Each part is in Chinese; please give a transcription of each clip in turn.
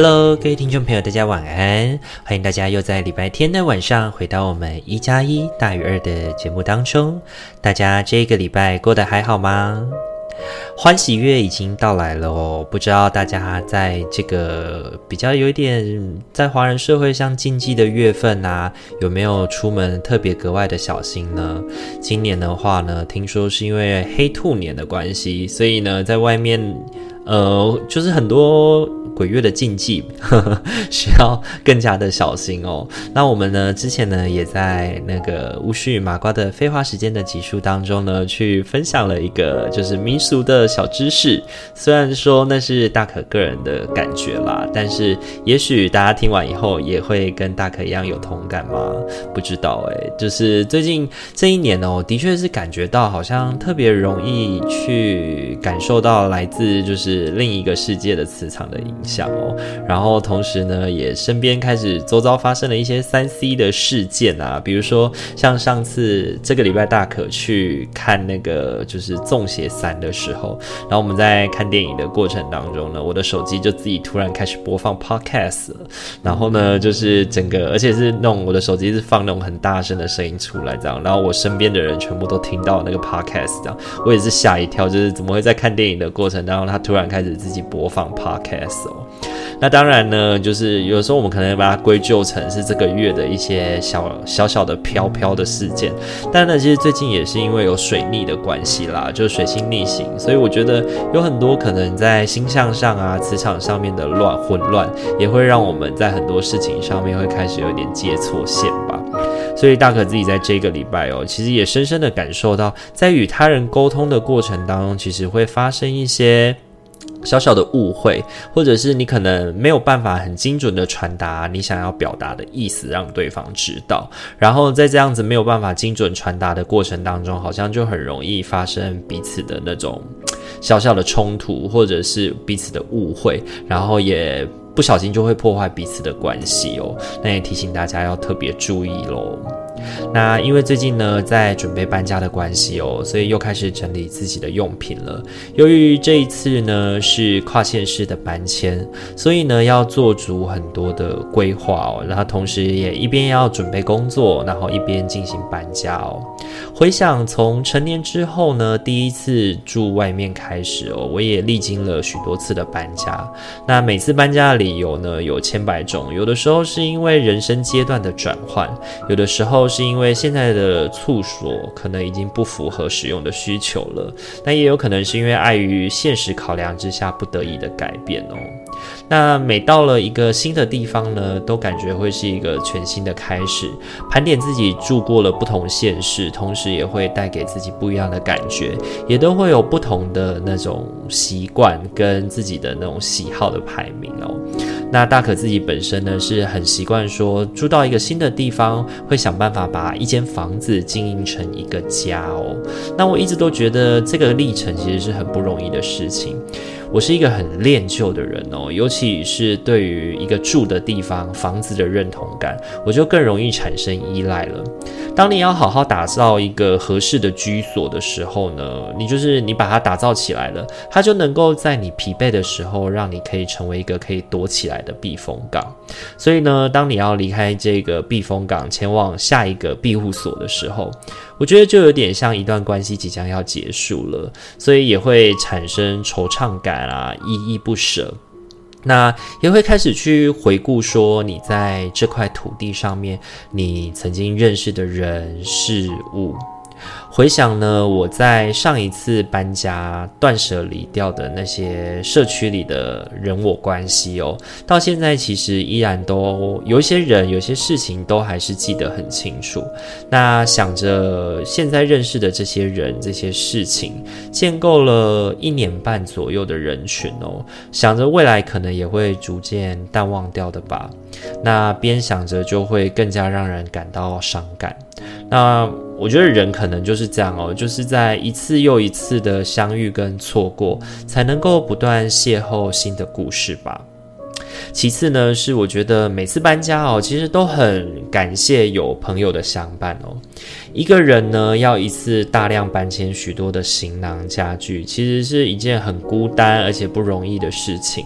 Hello，各位听众朋友，大家晚安！欢迎大家又在礼拜天的晚上回到我们一加一大于二的节目当中。大家这个礼拜过得还好吗？欢喜月已经到来了哦，不知道大家在这个比较有一点在华人社会上禁忌的月份啊，有没有出门特别格外的小心呢？今年的话呢，听说是因为黑兔年的关系，所以呢，在外面。呃，就是很多鬼月的禁忌，呵呵，需要更加的小心哦。那我们呢，之前呢，也在那个巫师与麻瓜的废话时间的集数当中呢，去分享了一个就是民俗的小知识。虽然说那是大可个人的感觉啦，但是也许大家听完以后也会跟大可一样有同感吗？不知道哎，就是最近这一年哦，的确是感觉到好像特别容易去感受到来自就是。另一个世界的磁场的影响哦，然后同时呢，也身边开始周遭发生了一些三 C 的事件啊，比如说像上次这个礼拜大可去看那个就是《粽邪三》的时候，然后我们在看电影的过程当中呢，我的手机就自己突然开始播放 Podcast 了，然后呢，就是整个而且是那种我的手机是放那种很大声的声音出来这样，然后我身边的人全部都听到那个 Podcast 这样，我也是吓一跳，就是怎么会在看电影的过程当中，他突然然开始自己播放 podcast 哦，那当然呢，就是有时候我们可能把它归咎成是这个月的一些小小小的飘飘的事件，但呢，其实最近也是因为有水逆的关系啦，就是水星逆行，所以我觉得有很多可能在星象上啊、磁场上面的乱混乱，也会让我们在很多事情上面会开始有点接错线吧。所以大可自己在这个礼拜哦，其实也深深的感受到，在与他人沟通的过程当中，其实会发生一些。小小的误会，或者是你可能没有办法很精准的传达你想要表达的意思，让对方知道。然后在这样子没有办法精准传达的过程当中，好像就很容易发生彼此的那种小小的冲突，或者是彼此的误会，然后也不小心就会破坏彼此的关系哦。那也提醒大家要特别注意喽。那因为最近呢，在准备搬家的关系哦，所以又开始整理自己的用品了。由于这一次呢是跨县市的搬迁，所以呢要做足很多的规划哦，然后同时也一边要准备工作，然后一边进行搬家哦。回想从成年之后呢，第一次住外面开始哦，我也历经了许多次的搬家。那每次搬家的理由呢，有千百种，有的时候是因为人生阶段的转换，有的时候是因为现在的处所可能已经不符合使用的需求了，但也有可能是因为碍于现实考量之下不得已的改变哦。那每到了一个新的地方呢，都感觉会是一个全新的开始，盘点自己住过了不同县市，同时也会带给自己不一样的感觉，也都会有不同的那种习惯跟自己的那种喜好的排名哦。那大可自己本身呢，是很习惯说住到一个新的地方，会想办法把一间房子经营成一个家哦。那我一直都觉得这个历程其实是很不容易的事情。我是一个很恋旧的人哦，尤其是对于一个住的地方、房子的认同感，我就更容易产生依赖了。当你要好好打造一个合适的居所的时候呢，你就是你把它打造起来了，它就能够在你疲惫的时候，让你可以成为一个可以躲起来的避风港。所以呢，当你要离开这个避风港，前往下一个庇护所的时候，我觉得就有点像一段关系即将要结束了，所以也会产生惆怅感啊，依依不舍。那也会开始去回顾说，你在这块土地上面，你曾经认识的人事物。回想呢，我在上一次搬家断舍离掉的那些社区里的人我关系哦，到现在其实依然都有一些人、有些事情都还是记得很清楚。那想着现在认识的这些人、这些事情，建构了一年半左右的人群哦，想着未来可能也会逐渐淡忘掉的吧。那边想着就会更加让人感到伤感。那我觉得人可能就是这样哦，就是在一次又一次的相遇跟错过，才能够不断邂逅新的故事吧。其次呢，是我觉得每次搬家哦，其实都很感谢有朋友的相伴哦。一个人呢，要一次大量搬迁许多的行囊家具，其实是一件很孤单而且不容易的事情。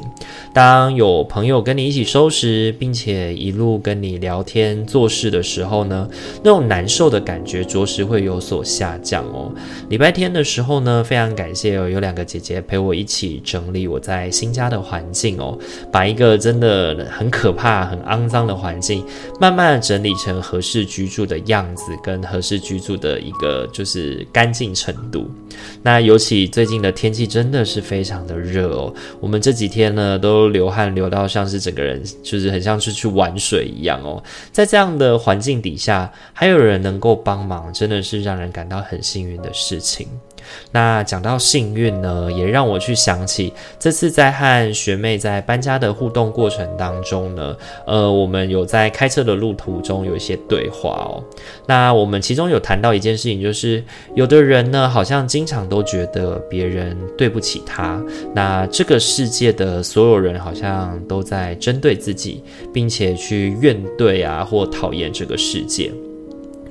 当有朋友跟你一起收拾，并且一路跟你聊天做事的时候呢，那种难受的感觉着实会有所下降哦。礼拜天的时候呢，非常感谢有两个姐姐陪我一起整理我在新家的环境哦，把一个真的很可怕、很肮脏的环境，慢慢整理成合适居住的样子跟合适。居住的一个就是干净程度。那尤其最近的天气真的是非常的热哦，我们这几天呢都流汗流到像是整个人就是很像是去玩水一样哦。在这样的环境底下，还有人能够帮忙，真的是让人感到很幸运的事情。那讲到幸运呢，也让我去想起这次在和学妹在搬家的互动过程当中呢，呃，我们有在开车的路途中有一些对话哦。那我们其中有谈到一件事情，就是有的人呢，好像经常都觉得别人对不起他，那这个世界的所有人好像都在针对自己，并且去怨怼啊或讨厌这个世界。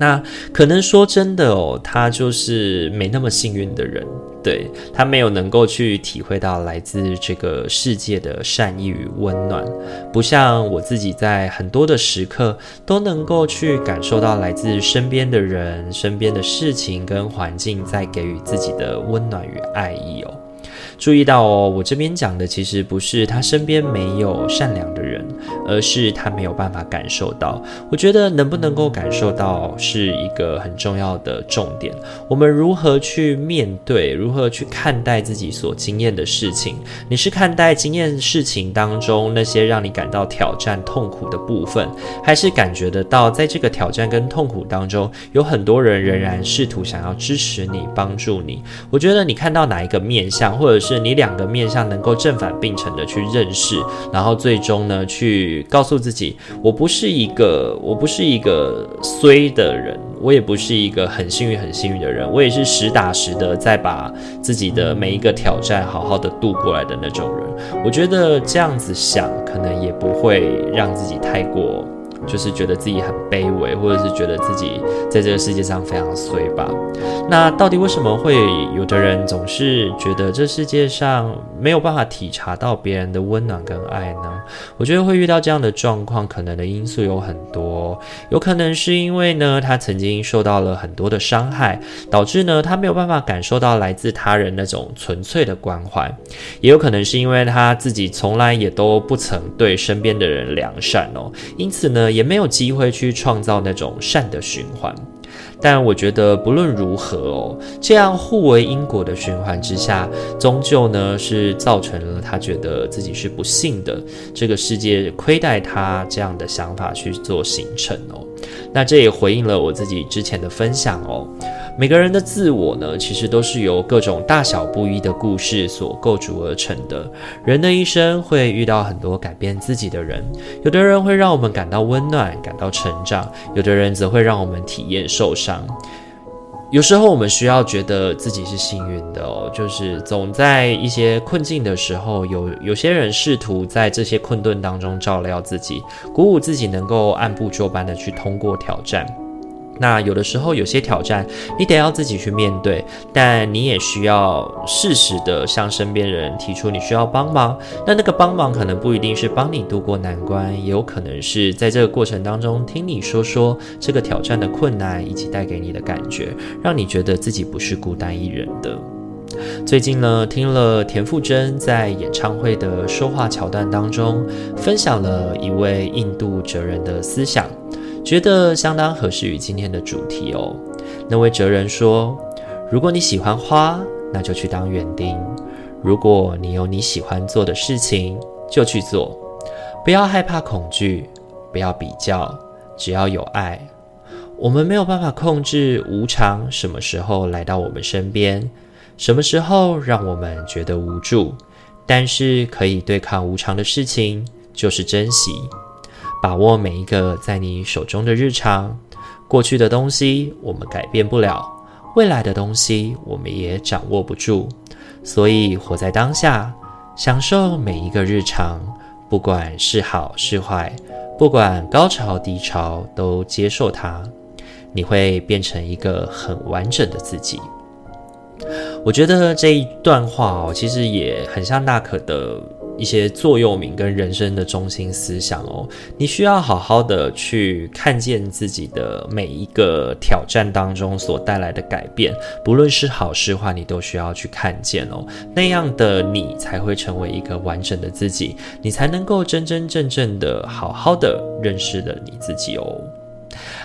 那可能说真的哦，他就是没那么幸运的人，对，他没有能够去体会到来自这个世界的善意与温暖，不像我自己在很多的时刻都能够去感受到来自身边的人、身边的事情跟环境在给予自己的温暖与爱意哦。注意到哦，我这边讲的其实不是他身边没有善良的人，而是他没有办法感受到。我觉得能不能够感受到是一个很重要的重点。我们如何去面对，如何去看待自己所经验的事情？你是看待经验事情当中那些让你感到挑战、痛苦的部分，还是感觉得到在这个挑战跟痛苦当中，有很多人仍然试图想要支持你、帮助你？我觉得你看到哪一个面相，或者是。是你两个面向能够正反并成的去认识，然后最终呢，去告诉自己，我不是一个，我不是一个衰的人，我也不是一个很幸运很幸运的人，我也是实打实的在把自己的每一个挑战好好的度过来的那种人。我觉得这样子想，可能也不会让自己太过。就是觉得自己很卑微，或者是觉得自己在这个世界上非常衰吧。那到底为什么会有的人总是觉得这世界上没有办法体察到别人的温暖跟爱呢？我觉得会遇到这样的状况，可能的因素有很多。有可能是因为呢，他曾经受到了很多的伤害，导致呢他没有办法感受到来自他人那种纯粹的关怀。也有可能是因为他自己从来也都不曾对身边的人良善哦，因此呢。也没有机会去创造那种善的循环，但我觉得不论如何哦，这样互为因果的循环之下，终究呢是造成了他觉得自己是不幸的，这个世界亏待他这样的想法去做形成哦。那这也回应了我自己之前的分享哦。每个人的自我呢，其实都是由各种大小不一的故事所构筑而成的。人的一生会遇到很多改变自己的人，有的人会让我们感到温暖、感到成长，有的人则会让我们体验受伤。有时候我们需要觉得自己是幸运的哦，就是总在一些困境的时候，有有些人试图在这些困顿当中照料自己，鼓舞自己能够按部就班的去通过挑战。那有的时候，有些挑战你得要自己去面对，但你也需要适时的向身边人提出你需要帮忙。那那个帮忙可能不一定是帮你度过难关，也有可能是在这个过程当中听你说说这个挑战的困难以及带给你的感觉，让你觉得自己不是孤单一人的。最近呢，听了田馥甄在演唱会的说话桥段当中，分享了一位印度哲人的思想。觉得相当合适于今天的主题哦。那位哲人说：“如果你喜欢花，那就去当园丁；如果你有你喜欢做的事情，就去做。不要害怕恐惧，不要比较，只要有爱。我们没有办法控制无常什么时候来到我们身边，什么时候让我们觉得无助。但是可以对抗无常的事情，就是珍惜，把握每一个在你手中的日常。过去的东西我们改变不了，未来的东西我们也掌握不住。所以活在当下，享受每一个日常，不管是好是坏，不管高潮低潮，都接受它。你会变成一个很完整的自己。我觉得这一段话哦，其实也很像大可的一些座右铭跟人生的中心思想哦。你需要好好的去看见自己的每一个挑战当中所带来的改变，不论是好是坏，你都需要去看见哦。那样的你才会成为一个完整的自己，你才能够真真正正的好好的认识了你自己哦。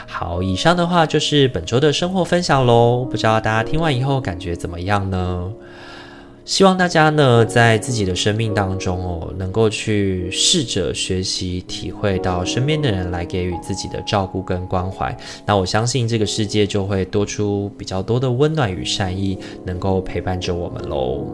好，以上的话就是本周的生活分享喽。不知道大家听完以后感觉怎么样呢？希望大家呢在自己的生命当中哦，能够去试着学习体会到身边的人来给予自己的照顾跟关怀。那我相信这个世界就会多出比较多的温暖与善意，能够陪伴着我们喽。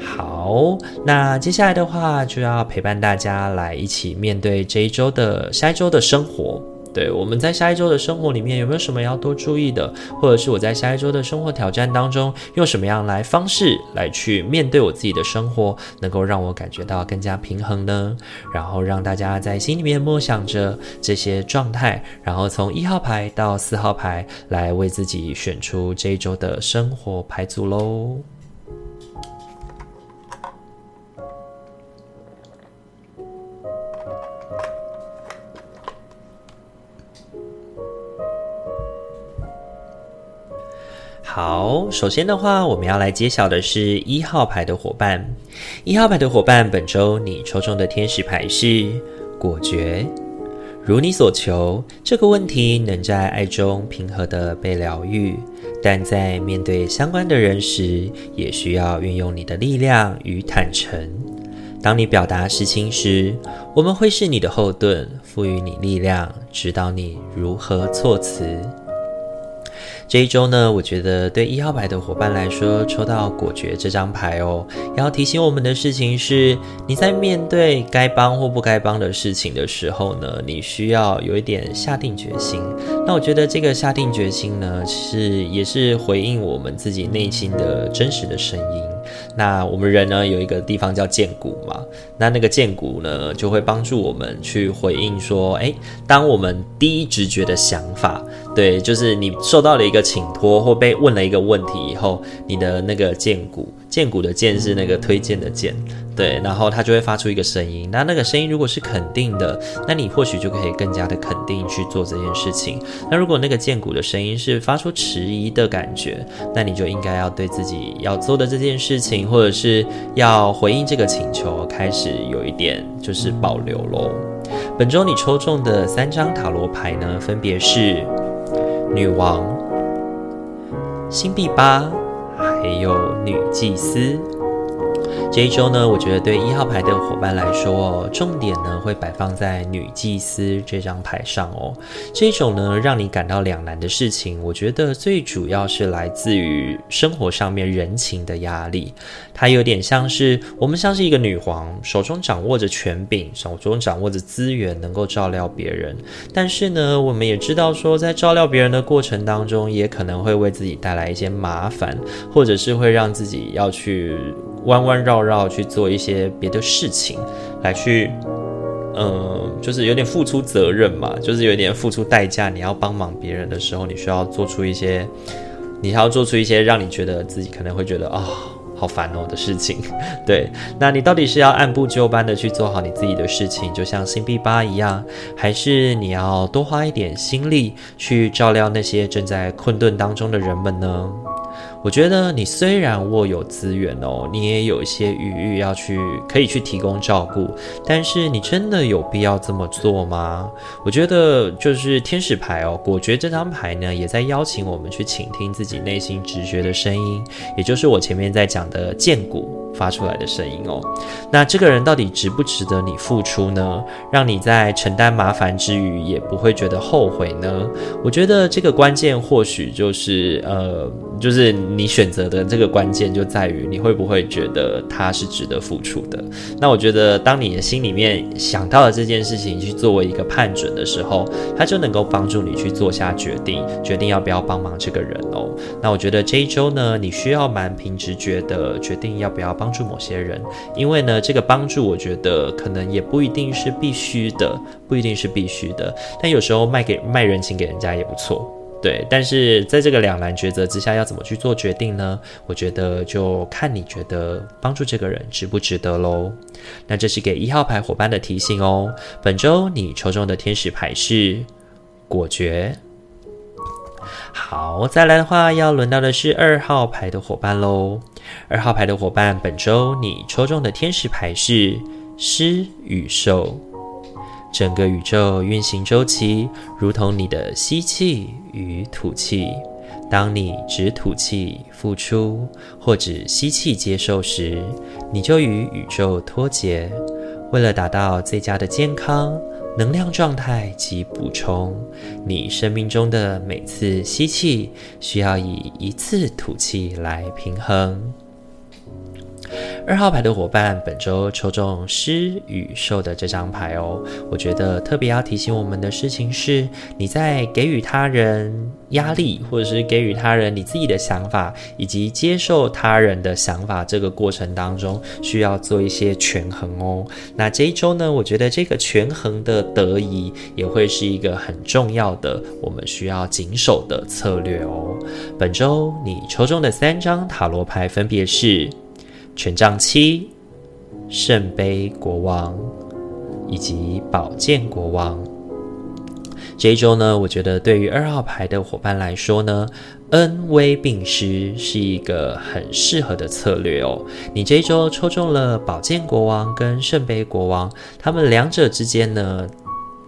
好，那接下来的话就要陪伴大家来一起面对这一周的下一周的生活。对，我们在下一周的生活里面有没有什么要多注意的？或者是我在下一周的生活挑战当中，用什么样来方式来去面对我自己的生活，能够让我感觉到更加平衡呢？然后让大家在心里面默想着这些状态，然后从一号牌到四号牌来为自己选出这一周的生活牌组喽。好，首先的话，我们要来揭晓的是一号牌的伙伴。一号牌的伙伴，本周你抽中的天使牌是果决，如你所求。这个问题能在爱中平和地被疗愈，但在面对相关的人时，也需要运用你的力量与坦诚。当你表达事情时，我们会是你的后盾，赋予你力量，指导你如何措辞。这一周呢，我觉得对一号牌的伙伴来说，抽到果决这张牌哦，要提醒我们的事情是，你在面对该帮或不该帮的事情的时候呢，你需要有一点下定决心。那我觉得这个下定决心呢，是也是回应我们自己内心的真实的声音。那我们人呢，有一个地方叫荐骨嘛，那那个荐骨呢，就会帮助我们去回应说，诶，当我们第一直觉的想法，对，就是你受到了一个请托或被问了一个问题以后，你的那个荐骨。荐骨的荐是那个推荐的荐，对，然后它就会发出一个声音。那那个声音如果是肯定的，那你或许就可以更加的肯定去做这件事情。那如果那个荐骨的声音是发出迟疑的感觉，那你就应该要对自己要做的这件事情，或者是要回应这个请求，开始有一点就是保留喽。本周你抽中的三张塔罗牌呢，分别是女王、星币八。还有女祭司。这一周呢，我觉得对一号牌的伙伴来说，重点呢会摆放在女祭司这张牌上哦。这种呢让你感到两难的事情，我觉得最主要是来自于生活上面人情的压力。它有点像是我们像是一个女皇，手中掌握着权柄，手中掌握着资源，能够照料别人。但是呢，我们也知道说，在照料别人的过程当中，也可能会为自己带来一些麻烦，或者是会让自己要去弯弯绕绕去做一些别的事情，来去，嗯，就是有点付出责任嘛，就是有点付出代价。你要帮忙别人的时候，你需要做出一些，你还要做出一些让你觉得自己可能会觉得啊。好烦哦的事情，对，那你到底是要按部就班的去做好你自己的事情，就像星币八一样，还是你要多花一点心力去照料那些正在困顿当中的人们呢？我觉得你虽然握有资源哦，你也有一些余裕要去可以去提供照顾，但是你真的有必要这么做吗？我觉得就是天使牌哦，果决这张牌呢，也在邀请我们去倾听自己内心直觉的声音，也就是我前面在讲的荐骨发出来的声音哦。那这个人到底值不值得你付出呢？让你在承担麻烦之余也不会觉得后悔呢？我觉得这个关键或许就是呃，就是你选择的这个关键就在于你会不会觉得他是值得付出的。那我觉得当你的心里面想到了这件事情去作为一个判准的时候，他就能够帮助你去做下决定，决定要不要帮忙这个人哦。那我觉得这一周呢，你需要蛮凭直觉的决定要不要帮帮助某些人，因为呢，这个帮助我觉得可能也不一定是必须的，不一定是必须的，但有时候卖给卖人情给人家也不错。对，但是在这个两难抉择之下，要怎么去做决定呢？我觉得就看你觉得帮助这个人值不值得喽。那这是给一号牌伙伴的提醒哦。本周你抽中的天使牌是果决。好，再来的话，要轮到的是二号牌的伙伴喽。二号牌的伙伴，本周你抽中的天使牌是狮与兽。整个宇宙运行周期如同你的吸气与吐气。当你只吐气付出，或只吸气接受时，你就与宇宙脱节。为了达到最佳的健康、能量状态及补充，你生命中的每次吸气需要以一次吐气来平衡。二号牌的伙伴，本周抽中狮与兽的这张牌哦。我觉得特别要提醒我们的事情是，你在给予他人压力，或者是给予他人你自己的想法，以及接受他人的想法这个过程当中，需要做一些权衡哦。那这一周呢，我觉得这个权衡的得宜也会是一个很重要的，我们需要谨守的策略哦。本周你抽中的三张塔罗牌分别是。权杖七、圣杯国王以及宝剑国王。这一周呢，我觉得对于二号牌的伙伴来说呢，恩威并施是一个很适合的策略哦。你这一周抽中了宝剑国王跟圣杯国王，他们两者之间呢，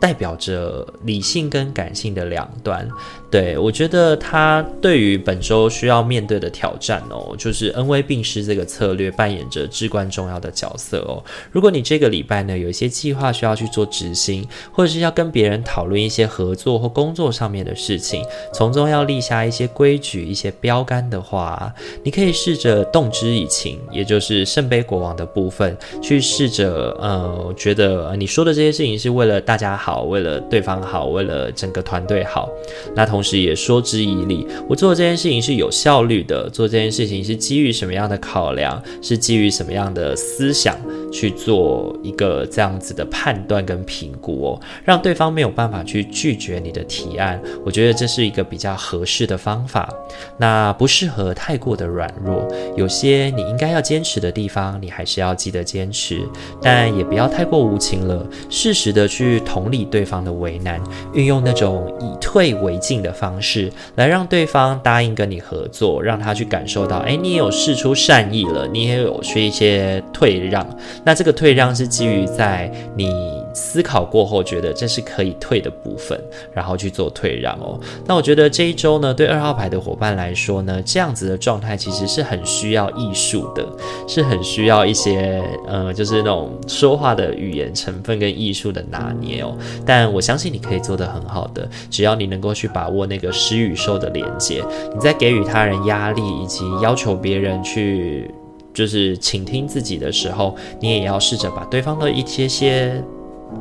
代表着理性跟感性的两端。对，我觉得他对于本周需要面对的挑战哦，就是恩威并施这个策略扮演着至关重要的角色哦。如果你这个礼拜呢，有一些计划需要去做执行，或者是要跟别人讨论一些合作或工作上面的事情，从中要立下一些规矩、一些标杆的话，你可以试着动之以情，也就是圣杯国王的部分，去试着呃，觉得你说的这些事情是为了大家好，好为了对方好，为了整个团队好，那。同时也说之以理，我做这件事情是有效率的，做这件事情是基于什么样的考量，是基于什么样的思想去做一个这样子的判断跟评估哦，让对方没有办法去拒绝你的提案，我觉得这是一个比较合适的方法。那不适合太过的软弱，有些你应该要坚持的地方，你还是要记得坚持，但也不要太过无情了，适时的去同理对方的为难，运用那种以退为进的。方式来让对方答应跟你合作，让他去感受到，哎，你也有试出善意了，你也有去一些退让。那这个退让是基于在你思考过后觉得这是可以退的部分，然后去做退让哦。那我觉得这一周呢，对二号牌的伙伴来说呢，这样子的状态其实是很需要艺术的，是很需要一些呃，就是那种说话的语言成分跟艺术的拿捏哦。但我相信你可以做得很好的，只要你能够去把握。那个狮与兽的连接，你在给予他人压力以及要求别人去就是倾听自己的时候，你也要试着把对方的一些些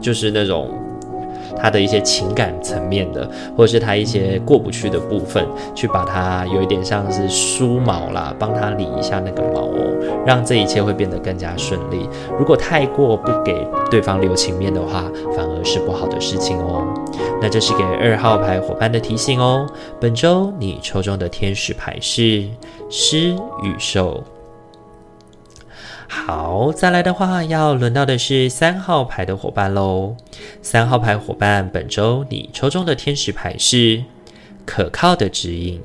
就是那种他的一些情感层面的，或者是他一些过不去的部分，去把它有一点像是梳毛啦，帮他理一下那个毛哦，让这一切会变得更加顺利。如果太过不给对方留情面的话，反而是不好的事情哦。那这是给二号牌伙伴的提醒哦。本周你抽中的天使牌是狮与兽。好，再来的话，要轮到的是三号牌的伙伴喽。三号牌伙伴，本周你抽中的天使牌是可靠的指引。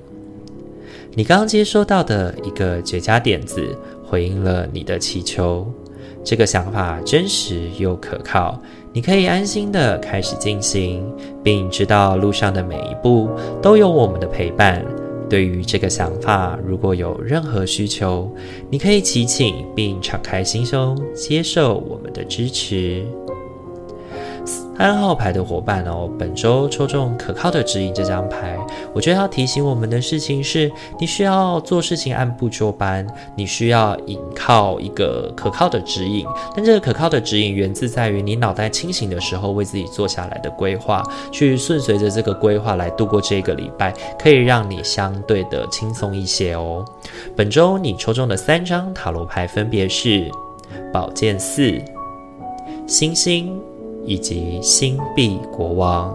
你刚接收到的一个绝佳点子，回应了你的祈求。这个想法真实又可靠，你可以安心的开始进行，并知道路上的每一步都有我们的陪伴。对于这个想法，如果有任何需求，你可以祈请并敞开心胸接受我们的支持。三号牌的伙伴哦，本周抽中可靠的指引这张牌，我觉得要提醒我们的事情是，你需要做事情按部就班，你需要依靠一个可靠的指引。但这个可靠的指引源自在于你脑袋清醒的时候为自己做下来的规划，去顺随着这个规划来度过这个礼拜，可以让你相对的轻松一些哦。本周你抽中的三张塔罗牌分别是宝剑四、星星。以及星币国王，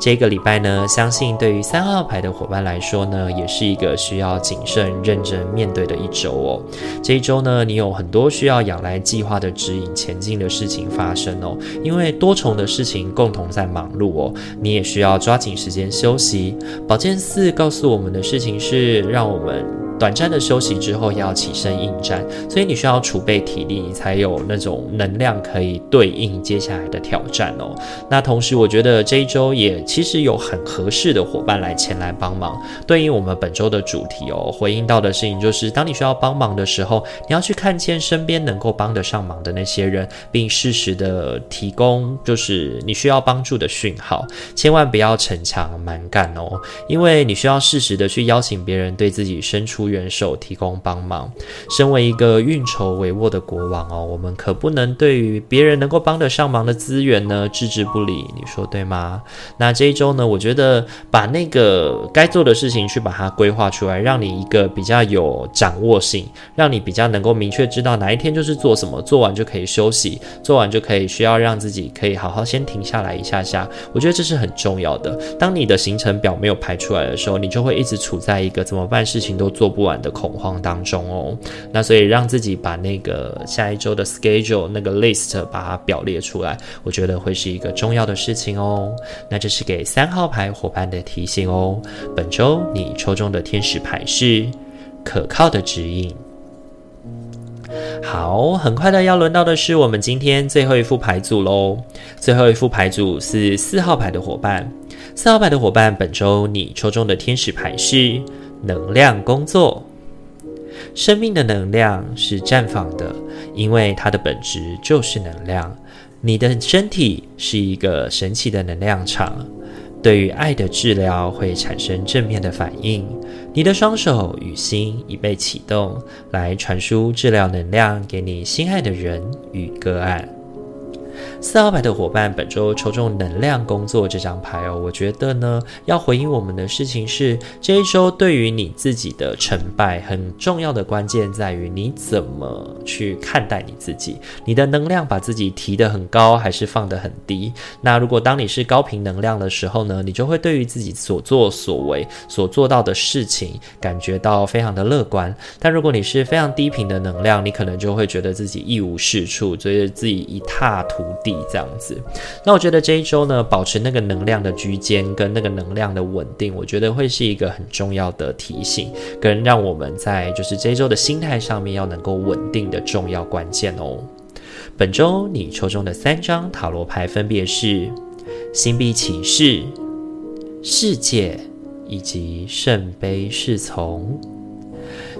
这个礼拜呢，相信对于三号牌的伙伴来说呢，也是一个需要谨慎、认真面对的一周哦。这一周呢，你有很多需要仰赖计划的指引前进的事情发生哦，因为多重的事情共同在忙碌哦，你也需要抓紧时间休息。宝剑四告诉我们的事情是，让我们。短暂的休息之后要起身应战，所以你需要储备体力，你才有那种能量可以对应接下来的挑战哦。那同时，我觉得这一周也其实有很合适的伙伴来前来帮忙，对应我们本周的主题哦。回应到的事情就是，当你需要帮忙的时候，你要去看见身边能够帮得上忙的那些人，并适时的提供就是你需要帮助的讯号，千万不要逞强蛮干哦，因为你需要适时的去邀请别人对自己伸出援手提供帮忙。身为一个运筹帷幄的国王哦，我们可不能对于别人能够帮得上忙的资源呢置之不理。你说对吗？那这一周呢，我觉得把那个该做的事情去把它规划出来，让你一个比较有掌握性，让你比较能够明确知道哪一天就是做什么，做完就可以休息，做完就可以需要让自己可以好好先停下来一下下。我觉得这是很重要的。当你的行程表没有排出来的时候，你就会一直处在一个怎么办事情都做不完的恐慌当中哦，那所以让自己把那个下一周的 schedule 那个 list 把它表列出来，我觉得会是一个重要的事情哦。那这是给三号牌伙伴的提醒哦。本周你抽中的天使牌是可靠的指引。好，很快的要轮到的是我们今天最后一副牌组喽。最后一副牌组是四号牌的伙伴，四号牌的伙伴，本周你抽中的天使牌是。能量工作，生命的能量是绽放的，因为它的本质就是能量。你的身体是一个神奇的能量场，对于爱的治疗会产生正面的反应。你的双手与心已被启动，来传输治疗能量给你心爱的人与个案。四号牌的伙伴，本周抽中能量工作这张牌哦。我觉得呢，要回应我们的事情是，这一周对于你自己的成败，很重要的关键在于你怎么去看待你自己。你的能量把自己提得很高，还是放得很低？那如果当你是高频能量的时候呢，你就会对于自己所作所为、所做到的事情，感觉到非常的乐观。但如果你是非常低频的能量，你可能就会觉得自己一无是处，觉得自己一塌涂地。这样子，那我觉得这一周呢，保持那个能量的居间跟那个能量的稳定，我觉得会是一个很重要的提醒，跟让我们在就是这一周的心态上面要能够稳定的重要关键哦。本周你抽中的三张塔罗牌分别是星币骑士、世界以及圣杯侍从。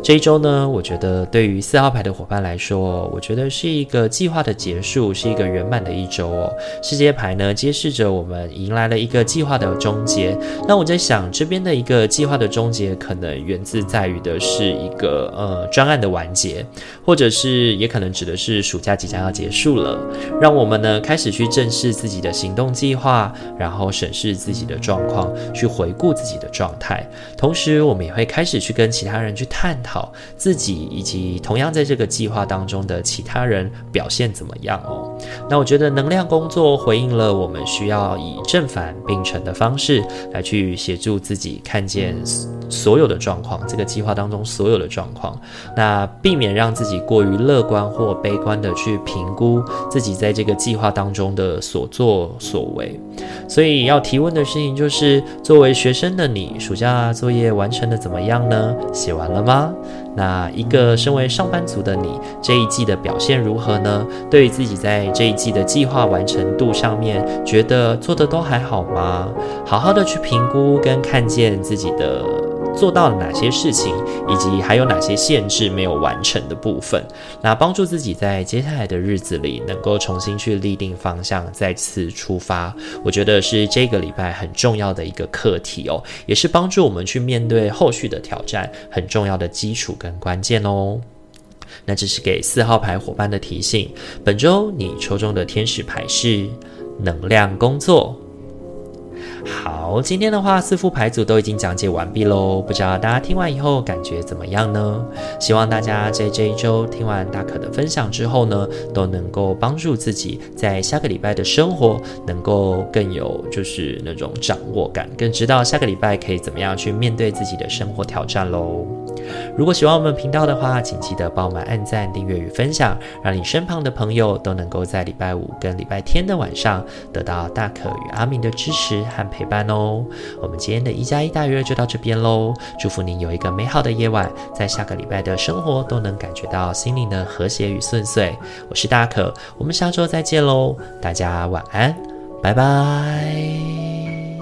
这一周呢，我觉得对于四号牌的伙伴来说，我觉得是一个计划的结束，是一个圆满的一周哦。世界牌呢，揭示着我们迎来了一个计划的终结。那我在想，这边的一个计划的终结，可能源自在于的是一个呃专案的完结，或者是也可能指的是暑假即将要结束了，让我们呢开始去正视自己的行动计划，然后审视自己的状况，去回顾自己的状态。同时，我们也会开始去跟其他人去探讨好自己以及同样在这个计划当中的其他人表现怎么样哦。那我觉得能量工作回应了我们需要以正反并存的方式来去协助自己看见所有的状况，这个计划当中所有的状况，那避免让自己过于乐观或悲观的去评估自己在这个计划当中的所作所为。所以要提问的事情就是：作为学生的你，暑假作业完成的怎么样呢？写完了吗？那一个身为上班族的你，这一季的表现如何呢？对于自己在这一季的计划完成度上面，觉得做的都还好吗？好好的去评估跟看见自己的。做到了哪些事情，以及还有哪些限制没有完成的部分，那帮助自己在接下来的日子里能够重新去立定方向，再次出发。我觉得是这个礼拜很重要的一个课题哦，也是帮助我们去面对后续的挑战很重要的基础跟关键哦。那这是给四号牌伙伴的提醒。本周你抽中的天使牌是能量工作。好，今天的话，四副牌组都已经讲解完毕喽。不知道大家听完以后感觉怎么样呢？希望大家在这一周听完大可的分享之后呢，都能够帮助自己在下个礼拜的生活能够更有就是那种掌握感，更知道下个礼拜可以怎么样去面对自己的生活挑战喽。如果喜欢我们频道的话，请记得帮我们按赞、订阅与分享，让你身旁的朋友都能够在礼拜五跟礼拜天的晚上得到大可与阿明的支持和陪伴哦。我们今天的一加一大于二就到这边喽，祝福您有一个美好的夜晚，在下个礼拜的生活都能感觉到心灵的和谐与顺遂。我是大可，我们下周再见喽，大家晚安，拜拜。